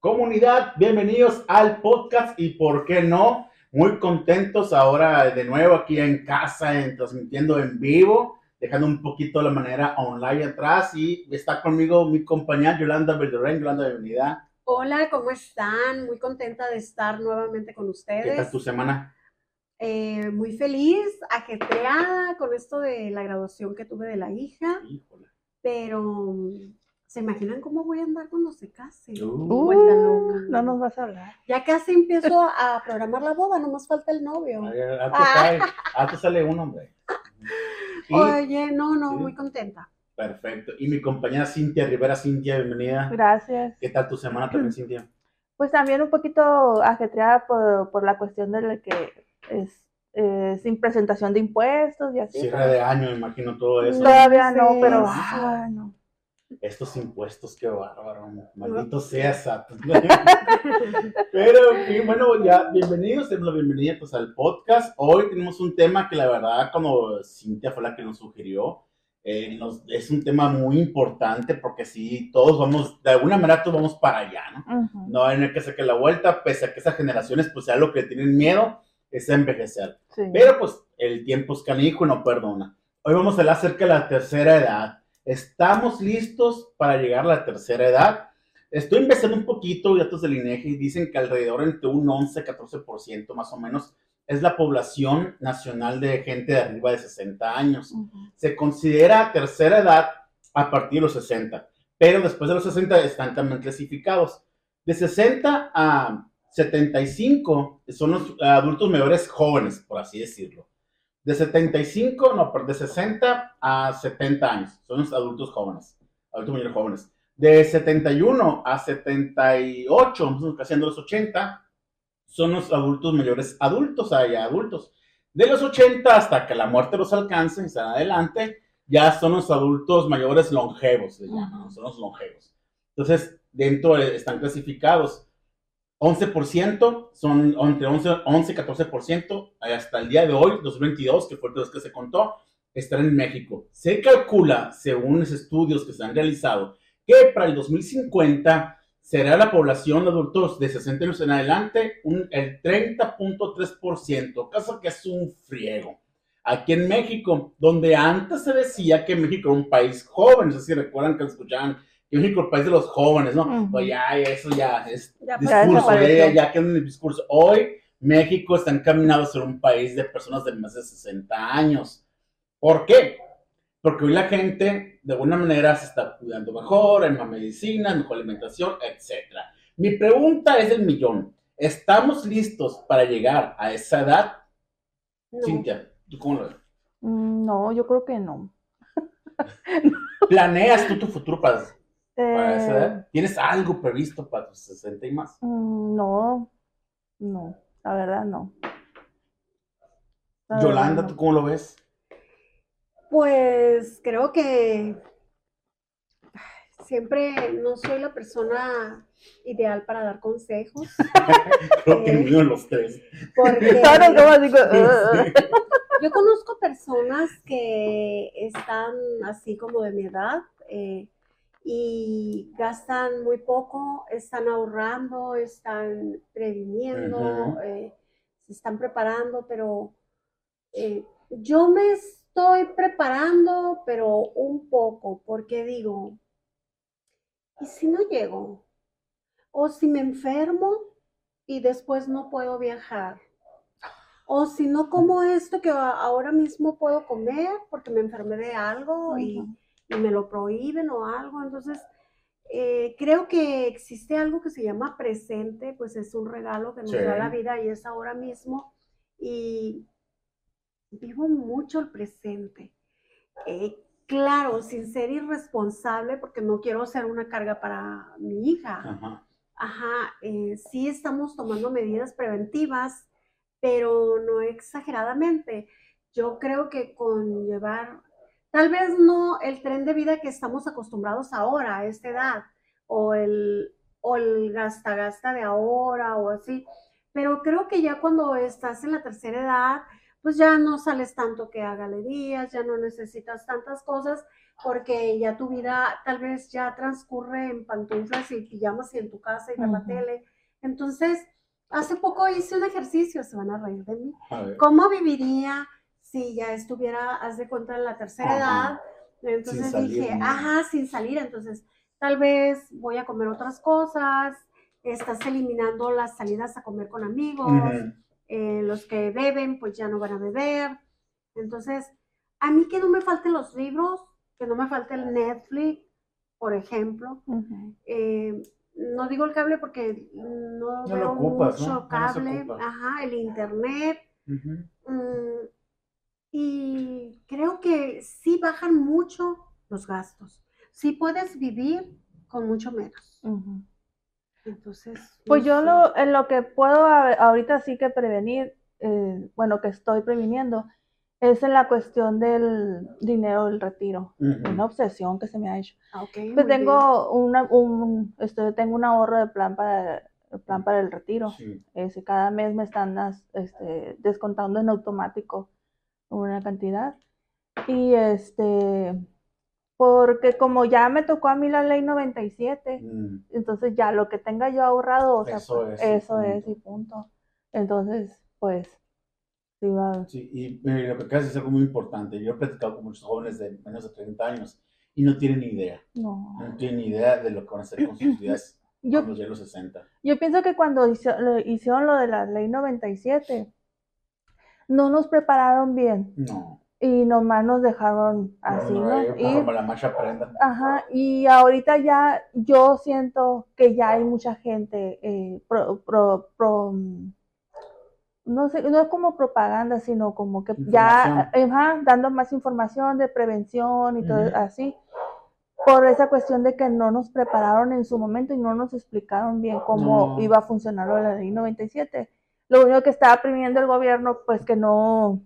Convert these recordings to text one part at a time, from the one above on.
Comunidad, bienvenidos al podcast y por qué no, muy contentos ahora de nuevo aquí en casa, en, transmitiendo en vivo, dejando un poquito la manera online atrás y está conmigo mi compañera Yolanda Belderén. Yolanda, bienvenida. Hola, ¿cómo están? Muy contenta de estar nuevamente con ustedes. ¿Qué tal tu semana? Eh, muy feliz, ajetreada con esto de la graduación que tuve de la hija. Híjole. Pero ¿Se imaginan cómo voy a andar cuando se case? Uh. Vuelta loca. No nos vas a hablar. Ya casi empiezo a programar la boda, nomás falta el novio. A ver, a tu cae, a tu sale un hombre. Y- Oye, no, no, Sí. muy contenta. Perfecto. Y mi compañera Cintia Rivera, Cintia, bienvenida. Gracias. ¿Qué tal tu semana también, Cintia? Pues también un poquito ajetreada por, por la cuestión de la que es eh, sin presentación de impuestos y así. Cierre de año, me imagino todo eso. Todavía no, Sí, pero sí. ay, no. Estos impuestos, qué bárbaro. Maldito sea Sat. Pero, y bueno, ya, bienvenidos, la bienvenida pues, al podcast. Hoy tenemos un tema que la verdad, como Cintia fue la que nos sugirió, eh, nos- es un tema muy importante porque sí, todos vamos, de alguna manera todos vamos para allá, ¿no? No hay que sacar la vuelta, pese a que esas generaciones, pues, sea lo que tienen miedo es envejecer. Sí. Pero pues el tiempo es canijo y no perdona. Hoy vamos a hablar acerca de la tercera edad. ¿Estamos listos para llegar a la tercera edad? Estoy investigando un poquito, datos del INEGI dicen que alrededor entre un 11-14% más o menos es la población nacional de gente de arriba de 60 años. Se considera tercera edad a partir de los 60, pero después de los 60 están también clasificados. De 60 a 75 son los adultos mayores jóvenes, por así decirlo. De 75, no, de 60 a 70 años son los adultos jóvenes, adultos mayores jóvenes. De 71 a 78, casi en los 80, son los adultos mayores adultos, allá adultos. De los 80 hasta que la muerte los alcance y salen adelante, ya son los adultos mayores longevos, le llaman, son los longevos. Entonces, dentro están clasificados 11%, son entre 11, 11 y 14%, hasta el día de hoy, 2022, que fue el que se contó, están en México. Se calcula, según los estudios que se han realizado, que para el 2050 será la población de adultos de 60 años en adelante un, el 30.3%, caso que es un friego. Aquí en México, donde antes se decía que México era un país joven, no sé si recuerdan que escuchaban que México era el país de los jóvenes, ¿no? Ujú. Pues ya, eso ya es Ya, discurso, ya, ya quedó en el discurso. Hoy México está encaminado a ser un país de personas de más de 60 años. ¿Por qué? Porque hoy la gente de alguna manera se está cuidando mejor, en más medicina, mejor alimentación, etc. Mi pregunta es el millón. ¿Estamos listos para llegar a esa edad? no. Cintia, ¿tú cómo lo ves? Mm, No, yo creo que no. ¿Planeas tú tu futuro para, para esa Eh, edad? ¿Tienes algo previsto para tus 60 y más? mm, no, no, la verdad no. La verdad, Yolanda, no. ¿tú cómo lo ves? Pues creo que siempre no soy la persona ideal para dar consejos. Creo que Eh. ninguno de los tres. Porque yo conozco personas que están así como de mi edad eh, y gastan muy poco, están ahorrando, estando previniendo, Ujú. eh, se están preparando, pero eh, yo me estoy preparando, pero un poco, porque digo, ¿y si no llego? O si me enfermo y después no puedo viajar. O si no como esto que ahora mismo puedo comer porque me enfermé de algo y, Ujú. y me lo prohíben o algo. Entonces, eh, creo que existe algo que se llama presente, pues es un regalo que nos Sí. da la vida y es ahora mismo. Y vivo mucho el presente. Eh, claro, sin ser irresponsable, porque no quiero ser una carga para mi hija. Ajá. Ajá, eh, sí estamos tomando medidas preventivas, pero no exageradamente. Yo creo que con llevar, tal vez no el tren de vida que estamos acostumbrados ahora, a esta edad, o el, o el gasta-gasta de ahora, o así, pero creo que ya cuando estás en la tercera edad, pues ya no sales tanto que a galerías, ya no necesitas tantas cosas, porque ya tu vida tal vez ya transcurre en pantuflas y pijamas y en tu casa y ver la tele. Entonces, hace poco hice un ejercicio, se van a reír de mí. A. ¿Cómo viviría si ya estuviera, haz de cuenta, en la tercera Ajá. edad? Entonces Sin salir, dije, ¿no? ajá, sin salir. Entonces, tal vez voy a comer otras cosas, estás eliminando las salidas a comer con amigos, eh, los que beben, pues ya no van a beber. Entonces, a mí que no me falten los libros, que no me falte el Netflix, por ejemplo. Eh, no digo el cable porque no, No lo veo ocupas, mucho ¿no? Cable, ajá, el internet. Mm, y creo que sí bajan mucho los gastos. Sí puedes vivir con mucho menos. Entonces, Pues no yo sé. lo, en lo que puedo a- ahorita sí que prevenir, eh, bueno, que estoy previniendo, es en la cuestión del dinero del retiro. Una obsesión que se me ha hecho. Ah, ok, Pues tengo una, un, este, tengo un ahorro de plan para, plan para el retiro. Sí. Ese, cada mes me están este, descontando en automático una cantidad. Y este, porque como ya me tocó a mí la ley 97, Mm. entonces ya lo que tenga yo ahorrado, o sea, Eso pues, es, y eso es punto. y punto. Entonces, pues, sí va. Sí, y decir es algo muy importante. Yo he platicado con muchos jóvenes de menos de 30 años y no tienen ni idea. No. No tienen ni idea de lo que van a hacer con sus vidas Yo, cuando lleguen los 60. yo pienso que cuando hizo- lo- hicieron lo de la ley 97, no nos prepararon bien. No. y nomás nos dejaron así, no, ¿no? Y, la marcha ajá, y ahorita ya yo siento que ya hay mucha gente eh, pro, pro- pro- mm, no sé, no es como propaganda, sino como que ya ajá, dando más información de prevención y todo así, por esa cuestión de que no nos prepararon en su momento y no nos explicaron bien cómo No. iba a funcionar la ley 97. Lo único que estaba previniendo el gobierno, pues que no,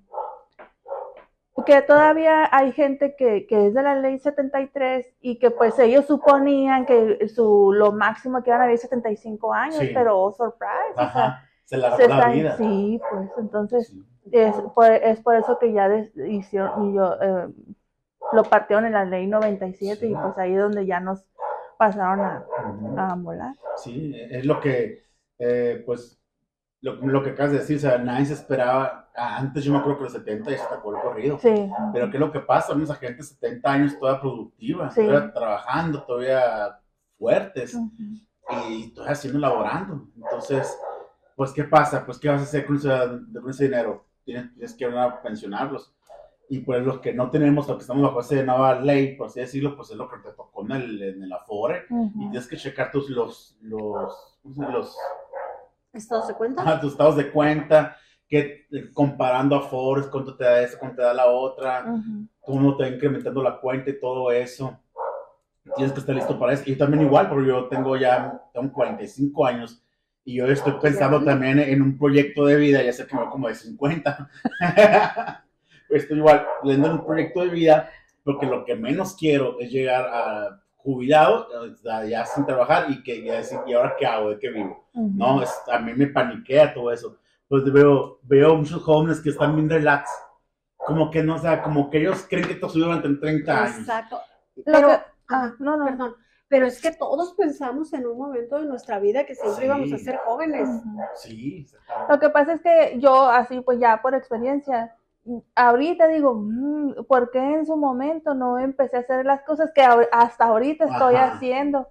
porque todavía hay gente que, que es de la ley 73 y que pues ellos suponían que su, lo máximo que iban a vivir 75 años, Sí. pero oh, surprise, o sea, Ajá. Se la se la están- vida. sí, pues entonces Sí. es por, es por eso que ya des- hicieron, y yo, eh, lo partieron en la ley 97 y Sí. pues ahí es donde ya nos pasaron a, a molar. Sí, es lo que, eh, pues, lo, lo que acabas de decir, o sea, nadie se esperaba, ah, antes yo me acuerdo que los 70 ya se tocó el corrido, Sí. pero ¿qué es lo que pasa? Vemos a gente de 70 años toda productiva, Sí. todavía trabajando, todavía fuertes, Ujú. y todavía haciendo, laborando, entonces, pues, ¿qué pasa? Pues, ¿qué vas a hacer con ese, con ese dinero? Tienes, tienes que ir a pensionarlos, y pues los que no tenemos, los que estamos bajo esa nueva ley, por así decirlo, pues es lo que te tocó en el, en el Afore, y Ujú. tienes que checar tus, los, los, los ¿Estás de cuenta? Ajá, tus estados de cuenta, que eh, comparando a Forex, cuánto te da esa, cuánto te da la otra, Ujú. cómo te va incrementando la cuenta y todo eso. Tienes que estar listo para eso. Y también igual, porque yo tengo ya tengo 45 años y yo estoy pensando también en un proyecto de vida, ya sé que me voy como de 50. estoy igual leyendo un proyecto de vida porque lo que menos quiero es llegar a jubilado, ya sin trabajar y que ya decir, ¿y ahora qué hago? ¿De qué vivo? Ujú. No, es- a mí me paniquea todo eso. Pues veo, veo muchos jóvenes que están bien relax. Como que no, o sea, como que ellos creen que esto subió durante 30 años. Exacto. Pero, que- ajá, ah, no, no. perdón, pero es que todos pensamos en un momento de nuestra vida que siempre Sí. íbamos a ser jóvenes. Ujú. Sí, Lo que pasa es que yo, así pues ya por experiencia, ahorita digo, mm, ¿por qué en su momento no empecé a hacer las cosas que hasta ahorita estoy Ajá. haciendo?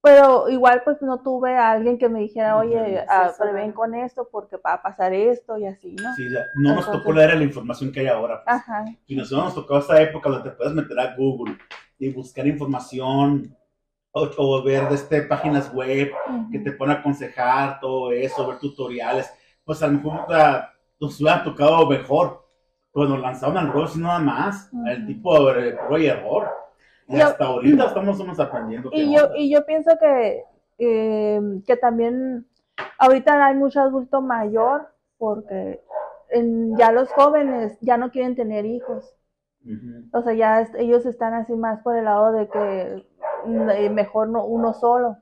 Pero igual pues no tuve a alguien que me dijera, oye, ah, prevén con esto porque va a pasar esto y así, ¿no? Sí, no nos tocó leer la información que hay ahora. pues. Ajá. Y nosotros nos tocó esta época donde te puedes meter a Google y buscar información o, o ver de este, páginas web que te pueden aconsejar todo eso, ver tutoriales. Pues a lo mejor sea, nos hubiera tocado mejor. Pues nos lanzaron al ruedo sin nada más, el tipo de prueba y error. Y Yo- hasta ahorita estamos, estamos aprendiendo. Y yo, onda. y yo pienso que, eh, que también ahorita hay mucho adulto mayor porque en- ya los jóvenes ya no quieren tener hijos. O sea, ya es- ellos están así más por el lado de que mm, eh, mejor no uno solo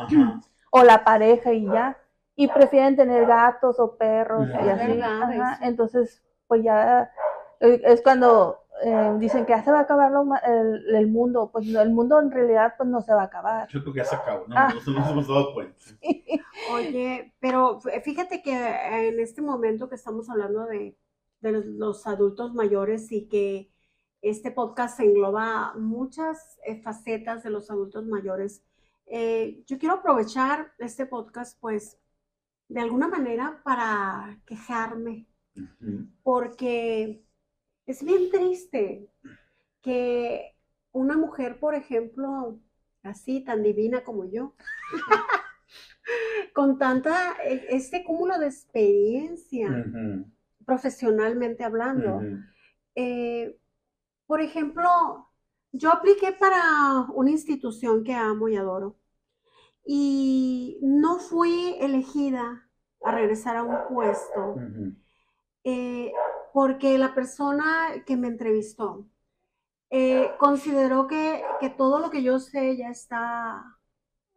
Ajá. o la pareja y ya. Y prefieren tener gatos o perros y así. Ajá. Entonces, pues ya eh, es cuando eh, dicen que ya se va a acabar lo el, el mundo, pues no, el mundo en realidad pues no se va a acabar. Yo creo que ya se acabó, ¿no? Ah. No nos hemos dado cuenta. Oye, pero fíjate que en este momento que estamos hablando de, de los, los adultos mayores y que este podcast engloba muchas eh, facetas de los adultos mayores, eh, yo quiero aprovechar este podcast, pues, de alguna manera para quejarme. Porque es bien triste que una mujer, por ejemplo, así tan divina como yo, con tanta, eh, este cúmulo de experiencia, profesionalmente hablando, eh, por ejemplo, yo apliqué para una institución que amo y adoro y no fui elegida a regresar a un puesto. Eh, porque la persona que me entrevistó eh, consideró que, que todo lo que yo sé ya está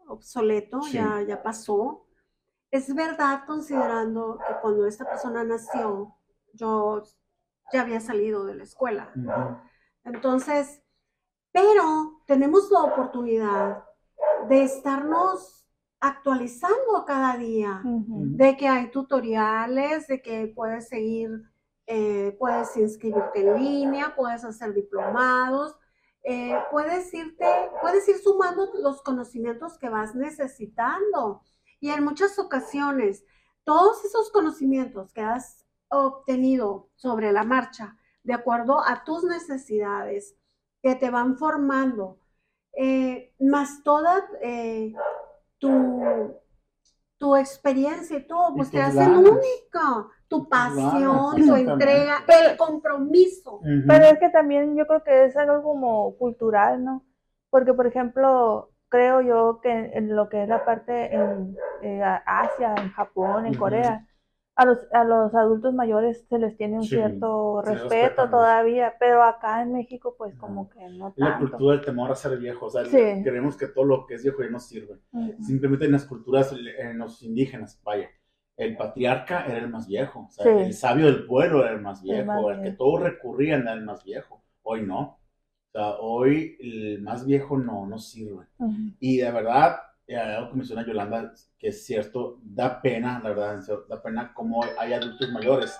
obsoleto, Sí. ya, ya pasó. Es verdad considerando que cuando esta persona nació, yo ya había salido de la escuela. Entonces, pero tenemos la oportunidad de estarnos actualizando cada día de que hay tutoriales, de que puedes seguir, eh, puedes inscribirte en línea, puedes hacer diplomados, eh, puedes irte, puedes ir sumando los conocimientos que vas necesitando. Y en muchas ocasiones, todos esos conocimientos que has obtenido sobre la marcha, de acuerdo a tus necesidades, que te van formando, eh, más toda eh, tu, tu experiencia y todo, Y pues te tus hacen ganas. única. Tu pasión, tu entrega, el compromiso. Pero es que también yo creo que es algo como cultural, ¿no? Porque, por ejemplo, creo yo que en lo que es la parte en eh, Asia, en Japón, en. Corea, a los, a los adultos mayores se les tiene un Sí, cierto respeto todavía, pero acá en México pues No. como que no la tanto. cultura del temor a ser viejo. O sea, Sí. creemos que todo lo que es viejo ya no sirve. Simplemente en las culturas, en los indígenas, vaya, el patriarca era el más viejo. O sea, Sí. el sabio del pueblo era el más viejo. más El, que viejo. todos recurrían era el más viejo. Hoy no. O sea, hoy el más viejo no, no sirve. Y de verdad, eh, algo que menciona Yolanda, que es cierto, da pena, la verdad, da pena cómo hay adultos mayores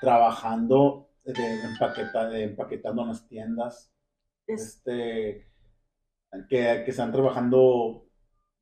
trabajando, de, empaqueta- de empaquetando en las tiendas, Es- este, que, que están trabajando.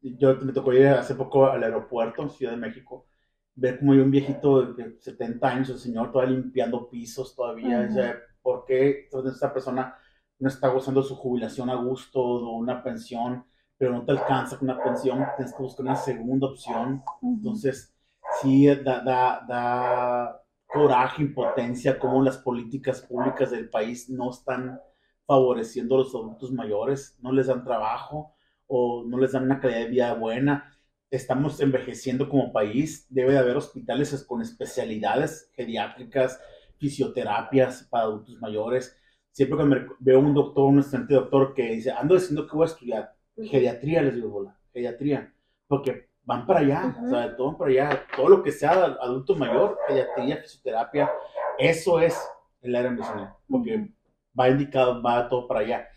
Yo me tocó ir hace poco al aeropuerto, Ciudad de México, ver como hay un viejito de 70 años, el señor todavía limpiando pisos todavía. Ujú. o sea, ¿Por qué esta persona no está gozando su jubilación a gusto o una pensión, pero no te alcanza con una pensión? Tienes que buscar una segunda opción. Entonces, sí da, da, da coraje, impotencia, cómo las políticas públicas del país no están favoreciendo a los adultos mayores, no les dan trabajo o no les dan una calidad de vida buena. Estamos envejeciendo como país, debe de haber hospitales con especialidades geriátricas, fisioterapias para adultos mayores. Siempre que me veo un doctor, un estudiante doctor que dice, ando diciendo que voy a estudiar, Geriatría, les digo, bola, geriatría, porque van para allá, Ujú. o sea, todo para allá, todo lo que sea adulto mayor, geriatría, fisioterapia, eso es el área medicinal, porque Ujú. va indicado, va todo para allá.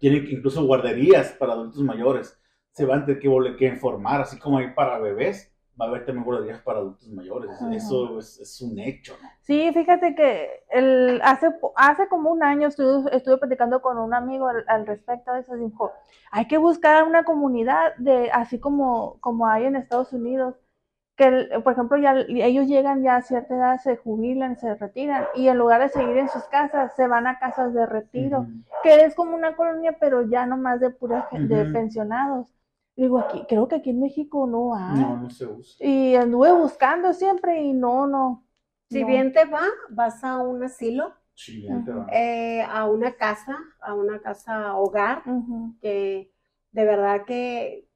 Tienen incluso guarderías para adultos mayores, se van a tener que, que informar, así como hay para bebés, va a haber también guarderías para adultos mayores, Ajá. eso es, es un hecho, ¿no? Sí, fíjate que el, hace, hace como un año estuve, estuve platicando con un amigo al, al respecto de eso. Dijo, hay que buscar una comunidad de, así como, como hay en Estados Unidos, que el- por ejemplo ya ellos llegan ya a cierta edad, se jubilan, se retiran y en lugar de seguir en sus casas, se van a casas de retiro, que es como una colonia, pero ya no más de pura gen- de pensionados. Digo, aquí, creo que aquí en México no hay. No, no se usa. Y anduve buscando siempre y no, no. Si no. bien te va, vas a un asilo, Sí, ya te va. eh, a una casa, a una casa hogar, Ujú. que de verdad que,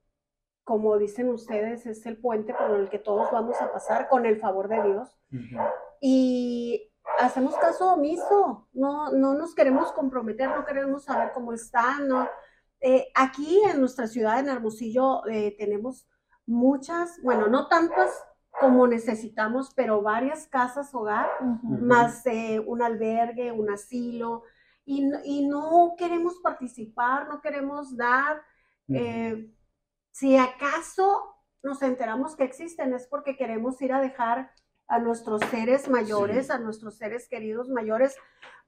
como dicen ustedes, es el puente por el que todos vamos a pasar con el favor de Dios. Ujú. Y hacemos caso omiso, no, no nos queremos comprometer, no queremos saber cómo están. No. Eh, aquí en nuestra ciudad, en Hermosillo, eh, tenemos muchas, bueno, no tantas como necesitamos, pero varias casas hogar, más eh, un albergue, un asilo, y, no queremos participar, no queremos dar. si acaso nos enteramos que existen, es porque queremos ir a dejar a nuestros seres mayores, Sí. a nuestros seres queridos mayores,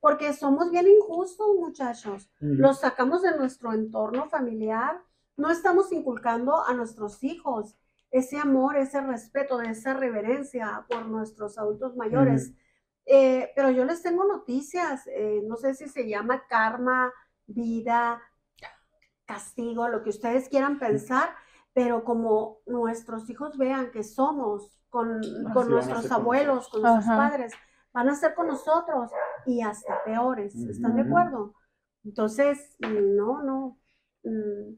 porque somos bien injustos, muchachos. Los sacamos de nuestro entorno familiar, no estamos inculcando a nuestros hijos ese amor, ese respeto, esa reverencia por nuestros adultos mayores. Eh, pero yo les tengo noticias, eh, no sé si se llama karma, vida, castigo, lo que ustedes quieran pensar, pero como nuestros hijos vean que somos con, con nuestros con abuelos, con nuestros padres, van a ser con nosotros y hasta peores, ¿están de acuerdo? Entonces, no, no. mm,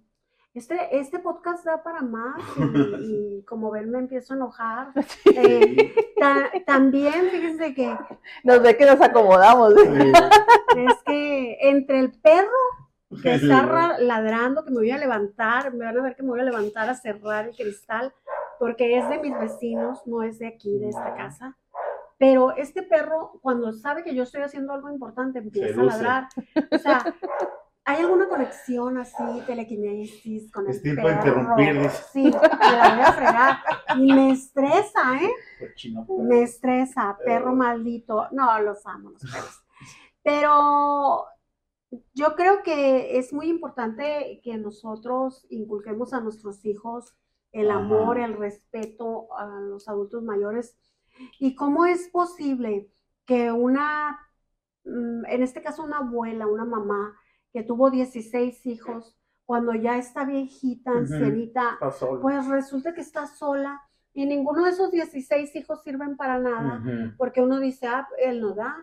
Este, este podcast da para más y, y como ven me empiezo a enojar. Eh, ta- también, fíjense que Nos ve que nos acomodamos. es que entre el perro que está ra- ladrando, que me voy a levantar, me van a ver que me voy a levantar a cerrar el cristal, porque es de mis vecinos, no es de aquí, de esta casa. Pero este perro, cuando sabe que yo estoy haciendo algo importante, empieza a ladrar. O sea, ¿hay alguna conexión así, telequinesis con el Es tiempo de perro? interrumpir, dice. Sí, me la voy a fregar. Y me estresa, ¿eh? Cochino. Me estresa, perro maldito. No, los amo, los perros. Pero yo creo que es muy importante que nosotros inculquemos a nuestros hijos el Ajá. amor, el respeto a los adultos mayores. ¿Y cómo es posible que una, mm, en este caso una abuela, una mamá, que tuvo 16 hijos, cuando ya está viejita, ancianita, Está solo. pues resulta que está sola y ninguno de esos 16 hijos sirven para nada, porque uno dice, ah, él no da,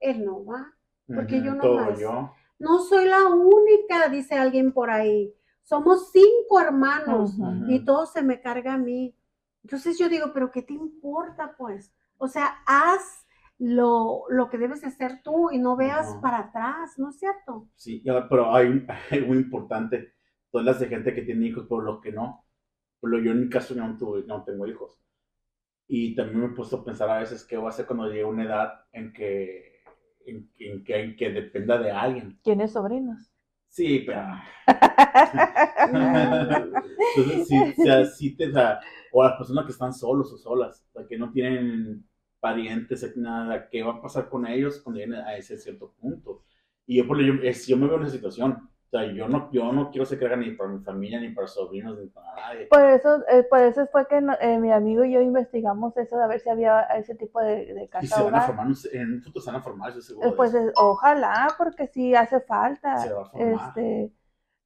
él no va. porque ujú, yo no Todo más. yo. No soy la única, dice alguien por ahí. Somos cinco hermanos y todo se me carga a mí. Entonces yo digo, pero ¿qué te importa pues? O sea, haz lo, lo que debes de hacer tú y no veas para atrás, ¿no es cierto? Sí, pero hay, algo importante. Todas las de gente que tiene hijos, por lo que no. Por lo yo en mi caso no, tuve, no tengo hijos. Y también me he puesto a pensar a veces qué voy a hacer cuando llegue a una edad en que, en, que- en que, en que dependa de alguien. ¿Tienes sobrinos? Sí, pero... Entonces, sí, o te, o, o las personas que están solos o solas, o que no tienen parientes, nada, ¿qué va a pasar con ellos cuando lleguen a ese cierto punto? Y yo, por yo, yo me veo en esa situación. Sea, yo no, yo no quiero ser carga ni para mi familia, ni para sobrinos, ni para nadie. Por eso, eh, por eso fue que no- eh, mi amigo y yo investigamos eso de ver si había ese tipo de, de Y se van a formar, en un futuro se van a formar, estoy seguro. Eh, Pues ojalá, porque sí hace falta. Se va a formar. Este,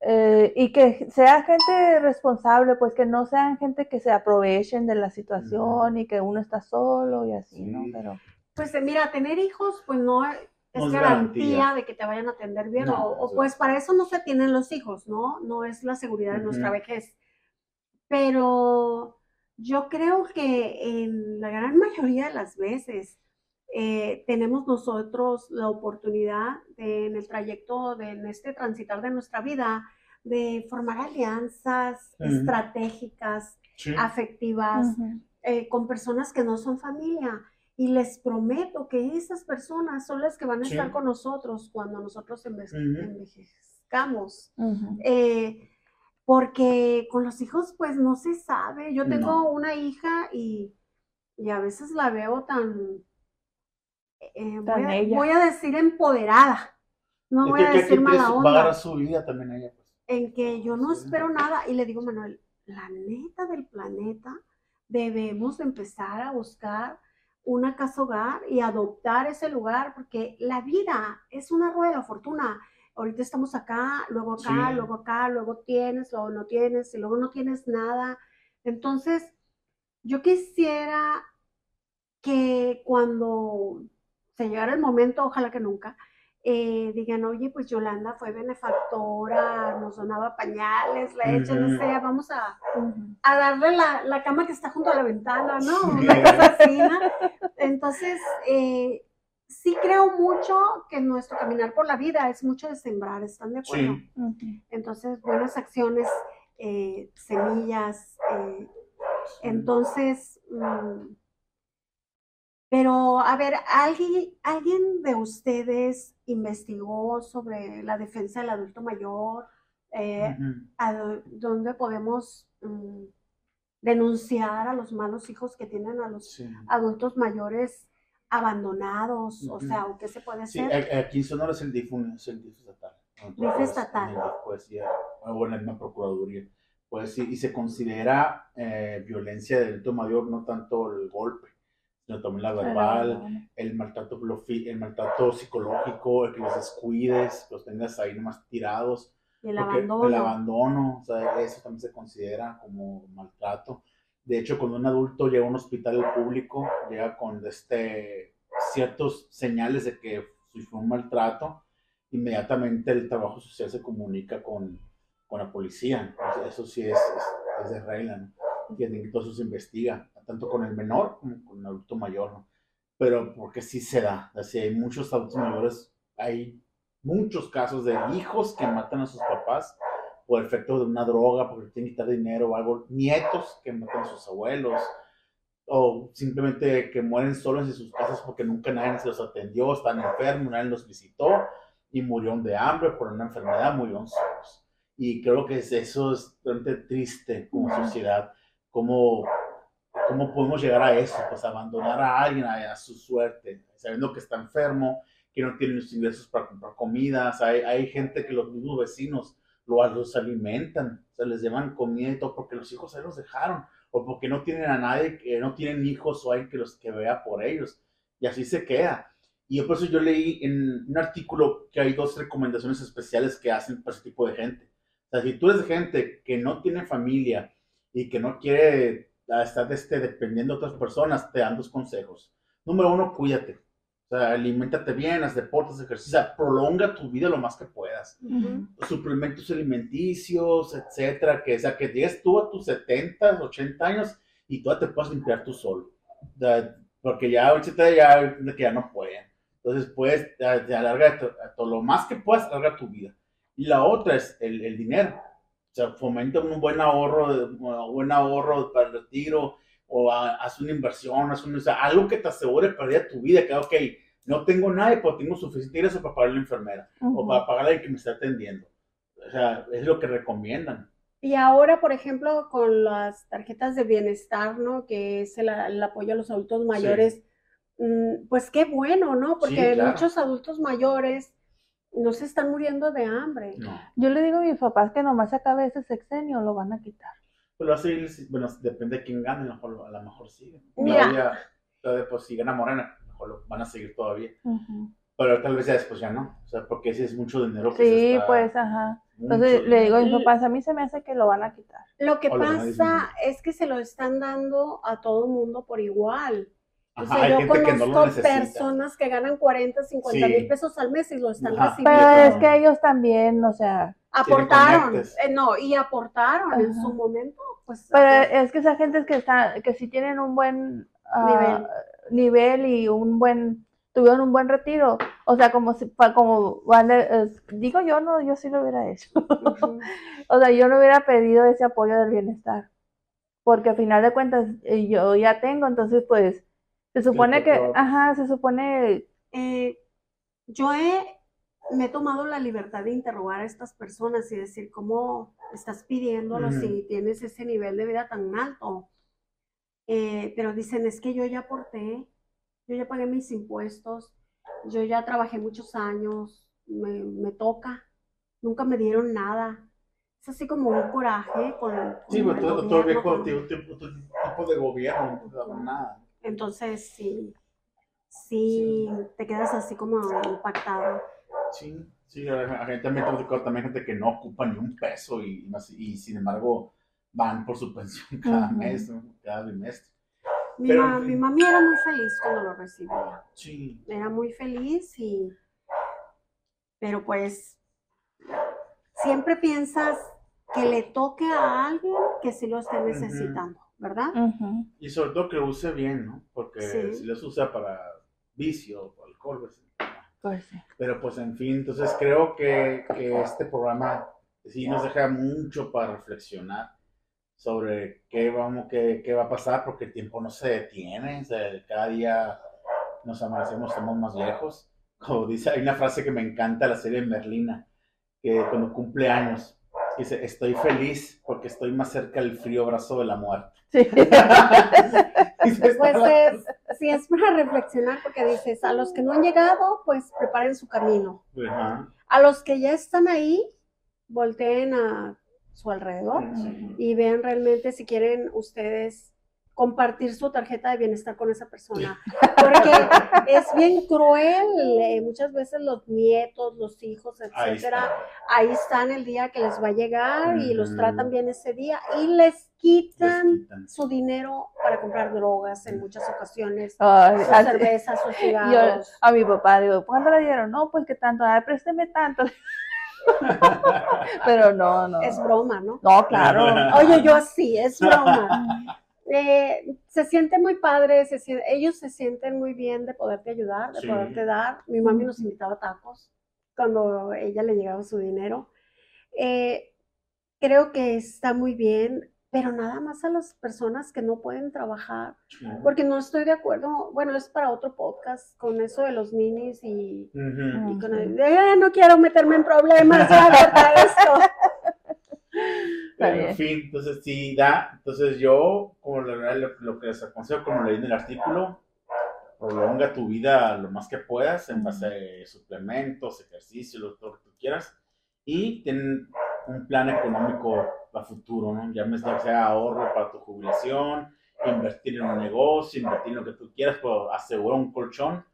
eh, y que sea gente responsable, pues que no sean gente que se aprovechen de la situación y que uno está solo y así, ¿no? Pero Pues mira, tener hijos, pues no es garantía, garantía. de que te vayan a atender bien, No, o, o es pues para eso no se tienen los hijos, ¿no? No es la seguridad de nuestra Ujú. vejez. Pero yo creo que en la gran mayoría de las veces eh, tenemos nosotros la oportunidad de, en el trayecto, de, en este transitar de nuestra vida, de formar alianzas Ujú. estratégicas, Sí. afectivas, ujú, eh, con personas que no son familia. Y les prometo que esas personas son las que van a Sí. estar con nosotros cuando nosotros enve- envejezcamos. Eh, porque con los hijos, pues no se sabe. Yo tengo No. una hija y, y a veces la veo tan, eh, Tan voy, a, ella. voy a decir empoderada. No Es voy que- a que- decir que mala va a onda agarrar su vida también ella, pues. en que yo no Sí. espero nada y le digo, Manuel, la neta del planeta, debemos de empezar a buscar una casa hogar y adoptar ese lugar porque la vida es una rueda de la fortuna. Ahorita estamos acá, luego acá, Sí. luego acá, luego tienes, luego no tienes y luego no tienes nada. Entonces, yo quisiera que cuando se llegara el momento, ojalá que nunca, eh, digan, oye, pues Yolanda fue benefactora, nos donaba pañales, leche, no Ujú. sé, vamos a, a darle la, la cama que está junto a la ventana, ¿no? Una cosa así, ¿no? Entonces, eh, sí creo mucho que nuestro caminar por la vida es mucho de sembrar, ¿están de acuerdo? Sí. Entonces, buenas acciones, eh, semillas, eh, Entonces, mm, pero a ver, ¿alguien, ¿alguien de ustedes investigó sobre la defensa del adulto mayor? Eh, Ujú. ¿a dó- ¿Dónde podemos mm, denunciar a los malos hijos que tienen a los Sí. adultos mayores abandonados? O sea, ¿o qué se puede hacer? aquí en Sonora es el DIF, es el DIF estatal. DIF estatal. Pues o en la misma Procuraduría. Pues sí, y se considera eh, violencia del delito mayor no tanto el golpe, también la verbal, el maltrato, el maltrato psicológico, el que los descuides, los tengas ahí nomás tirados. Y el abandono. El abandono, o sea, eso también se considera como maltrato. De hecho, cuando un adulto llega a un hospital público, llega con este, ciertos señales de que sufrió un maltrato, inmediatamente el trabajo social se comunica con, con la policía. Entonces, eso sí es, es, es de regla, ¿no? Y entonces se investiga, tanto con el menor como con el adulto mayor, ¿no? Pero porque sí se da, así hay muchos adultos mayores, hay muchos casos de hijos que matan a sus papás por efecto de una droga, porque tienen que quitar dinero o algo, nietos que matan a sus abuelos, o simplemente que mueren solos en sus casas porque nunca nadie se los atendió, están enfermos, nadie los visitó y murieron de hambre por una enfermedad, murieron solos. Y creo que es- eso es bastante triste como sociedad, cómo, cómo podemos llegar a eso, pues abandonar a alguien a, a su suerte, sabiendo que está enfermo, que no tiene los ingresos para comprar comidas, hay, hay gente que los mismos vecinos lo, los alimentan, o sea, les llevan comida y todo porque los hijos ahí los dejaron, o porque no tienen a nadie, que no tienen hijos o alguien que los que vea por ellos, y así se queda. Y por eso yo leí en un artículo que hay dos recomendaciones especiales que hacen para ese tipo de gente. O sea, si tú eres gente que no tiene familia y que no quiere ah, estar este, dependiendo de otras personas, te dan dos consejos. Número uno, cuídate. O sea, alimentate bien, haz deportes, ejercicio, prolonga tu vida lo más que puedas. Ujú. Suplementos alimenticios, etcétera, que, o sea, que llegues tú a tus 70, 80 años y tú te puedas limpiar tú solo. O sea, porque ya ahorita ya, que ya no pueden. Entonces, te alarga a lo más que puedas, alarga tu vida. Y la otra es el, el dinero. Sea, fomenta un buen ahorro, de- un buen ahorro para el retiro, o a- haz una inversión, haz o sea, algo que te asegure para día tu vida, que, ok, no tengo nada, pero tengo suficiente ingreso para pagar la enfermera, o para pagarle al que me está atendiendo. O sea, es lo que recomiendan. Y ahora, por ejemplo, con las tarjetas de bienestar, ¿no? Que es el, el apoyo a los adultos mayores, mm, pues qué bueno, ¿no? Porque Sí, claro. muchos adultos mayores no se están muriendo de hambre. No. Yo le digo a mis papás que nomás acabe ese sexenio, lo van a quitar. Pero así, bueno, depende de quién gane, a lo mejor, a lo mejor sigue. Mira. Todavía, pues si gana Morena, a lo mejor lo van a seguir todavía. Pero tal vez ya después ya no. O sea, porque ese es mucho dinero. que se Sí, está- pues, ajá. mucho Entonces le digo a mis papás, a mí se me hace que lo van a quitar. Lo que pasa es que se lo están dando a todo mundo por igual. O sea, hay yo gente que no conozco personas que ganan 40, 50 Sí. mil pesos al mes y lo están Ajá. recibiendo. Pero es que ellos también, o sea, Aportaron, eh, no, y aportaron en Ajá. su momento, pues. pero ajá. es que esa gente es que está, que si tienen un buen ah, Nivel. nivel y un buen, tuvieron un buen retiro, o sea, como si, pa- como, van de- es- digo yo, no, yo sí lo hubiera hecho. Ujú. O sea, yo no hubiera pedido ese apoyo del bienestar. Porque al final de cuentas eh, yo ya tengo, entonces pues se supone que, ajá, se supone, Eh, yo he, me he tomado la libertad de interrogar a estas personas y decir cómo estás pidiéndolo si tienes ese nivel de vida tan alto. Eh, pero dicen, es que yo ya aporté, yo ya pagué mis impuestos, yo ya trabajé muchos años, me, me toca, nunca me dieron nada. Es así como un coraje con, Sí, con pero el todo- tipo, tipo de gobierno, no te daban nada. Entonces, sí, sí, te quedas así como impactado. Sí, sí, a gente también, gente que no ocupa ni un peso y, y sin embargo van por su pensión cada mes, ¿no? cada bimestre. Mi, Pero, ma- mi mami era muy feliz cuando lo recibía. Sí, Era muy feliz y... Pero pues siempre piensas que le toque a alguien que sí lo esté necesitando, ¿verdad? y sobre todo que lo use bien, ¿no? Porque Sí. si los usa para vicio o alcohol, pues, pues sí. Pero pues en fin, entonces creo que, que este programa sí nos deja mucho para reflexionar sobre qué, vamos, qué, qué va a pasar, porque el tiempo no se detiene, o sea, cada día nos amanecemos, estamos más lejos. Como dice, hay una frase que me encanta de la serie de Merlina, que cuando cumple años, dice, estoy feliz porque estoy más cerca del frío brazo de la muerte. Sí. Pues "Estaba- es, sí, es para reflexionar porque dices, a los que no han llegado, pues preparen su camino. Ajá. A los que ya están ahí, volteen a su alrededor Sí. y vean realmente si quieren ustedes compartir su tarjeta de bienestar con esa persona. Porque es bien cruel, eh, muchas veces los nietos, los hijos, Ahí etcétera, está. ahí están el día que les va a llegar y los tratan bien ese día y les quitan, Les quitan. su dinero para comprar drogas en muchas ocasiones, Ay, sus así- cervezas, sus yo cigarros. a mi papá digo, ¿cuánto le dieron? No, pues que tanto, ay, présteme tanto. Pero no, no. Es broma, ¿no? No, claro. Oye, yo así, es broma. Eh, se siente muy padre, se sien- ellos se sienten muy bien de poderte ayudar, de Sí. poderte dar. Mi mami nos invitaba a tacos cuando ella le llegaba su dinero. Eh, creo que está muy bien, pero nada más a las personas que no pueden trabajar, porque no estoy de acuerdo, bueno, es para otro podcast con eso de los ninis y, con el, "Eh, no quiero meterme en problemas corta esto. En fin, entonces sí da. Entonces yo, como la verdad, lo, lo que les aconsejo, como leí en el artículo, prolonga tu vida lo más que puedas en base a suplementos, ejercicio, lo, todo lo que tú quieras. Y ten un plan económico a futuro, ¿no? Ya sea ahorro para tu jubilación, invertir en un negocio, invertir en lo que tú quieras, pero asegura un colchón,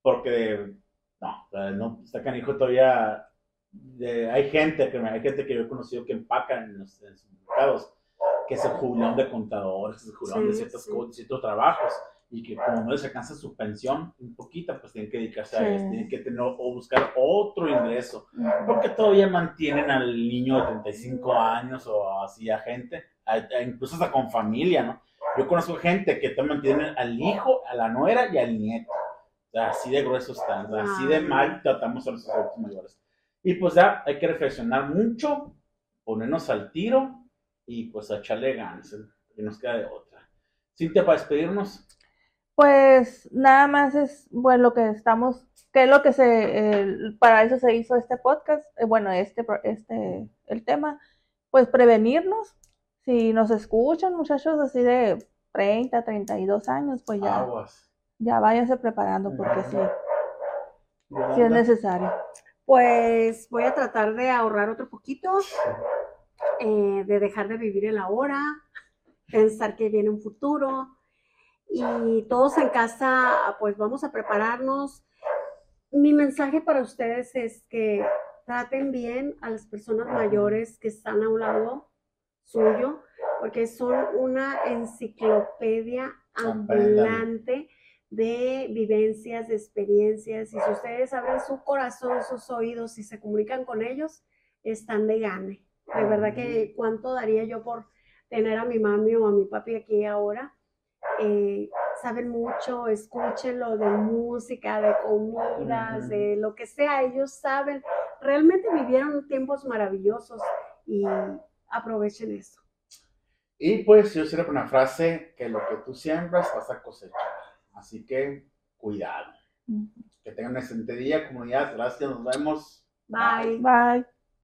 porque no, no está canijo todavía de- hay gente que hay gente que yo he conocido que empacan en los, en sus mercados que se jubilaron de contadores, que se jubilaron de Sí, ciertas sí. ciertos trabajos y que como no les alcanza su pensión un poquito, pues tienen que dedicarse a Sí. eso, tienen que tener o buscar otro ingreso, porque todavía mantienen al niño de 35 años o así a gente, a- a- incluso hasta con familia, ¿no? Yo conozco gente que te mantienen al hijo, a la nuera y al nieto. O sea, así de grueso están, o sea, así de mal tratamos a los adultos mayores. Y pues ya hay que reflexionar mucho, ponernos al tiro y pues a echarle ganas, ¿eh? que nos queda de otra. Cintia, para despedirnos, Pues nada más es, bueno, lo que estamos, que es lo que se, para eso se hizo este podcast, eh, bueno, este, este, el tema, pues prevenirnos, si nos escuchan muchachos así de 30, 32 años, pues ya, aguas. ya váyanse preparando porque sí, sí es necesario. Pues voy a tratar de ahorrar otro poquito, eh, de dejar de vivir el ahora, pensar que viene un futuro y todos en casa, pues vamos a prepararnos. Mi mensaje para ustedes es que traten bien a las personas mayores que están a un lado suyo, porque son una enciclopedia ambulante de vivencias, de experiencias, y si ustedes abren su corazón, sus oídos y se comunican con ellos, están de gane. De verdad que cuánto daría yo por tener a mi mami o a mi papi aquí ahora. Eh, saben mucho, escúchenlo de música, de comidas, de lo que sea, ellos saben, realmente vivieron tiempos maravillosos y aprovechen eso. Y pues yo cierro con una frase, que lo que tú siembras vas a cosechar. Así que cuidado. Que tengan un excelente día, comunidad. Gracias, nos vemos. Bye. Bye.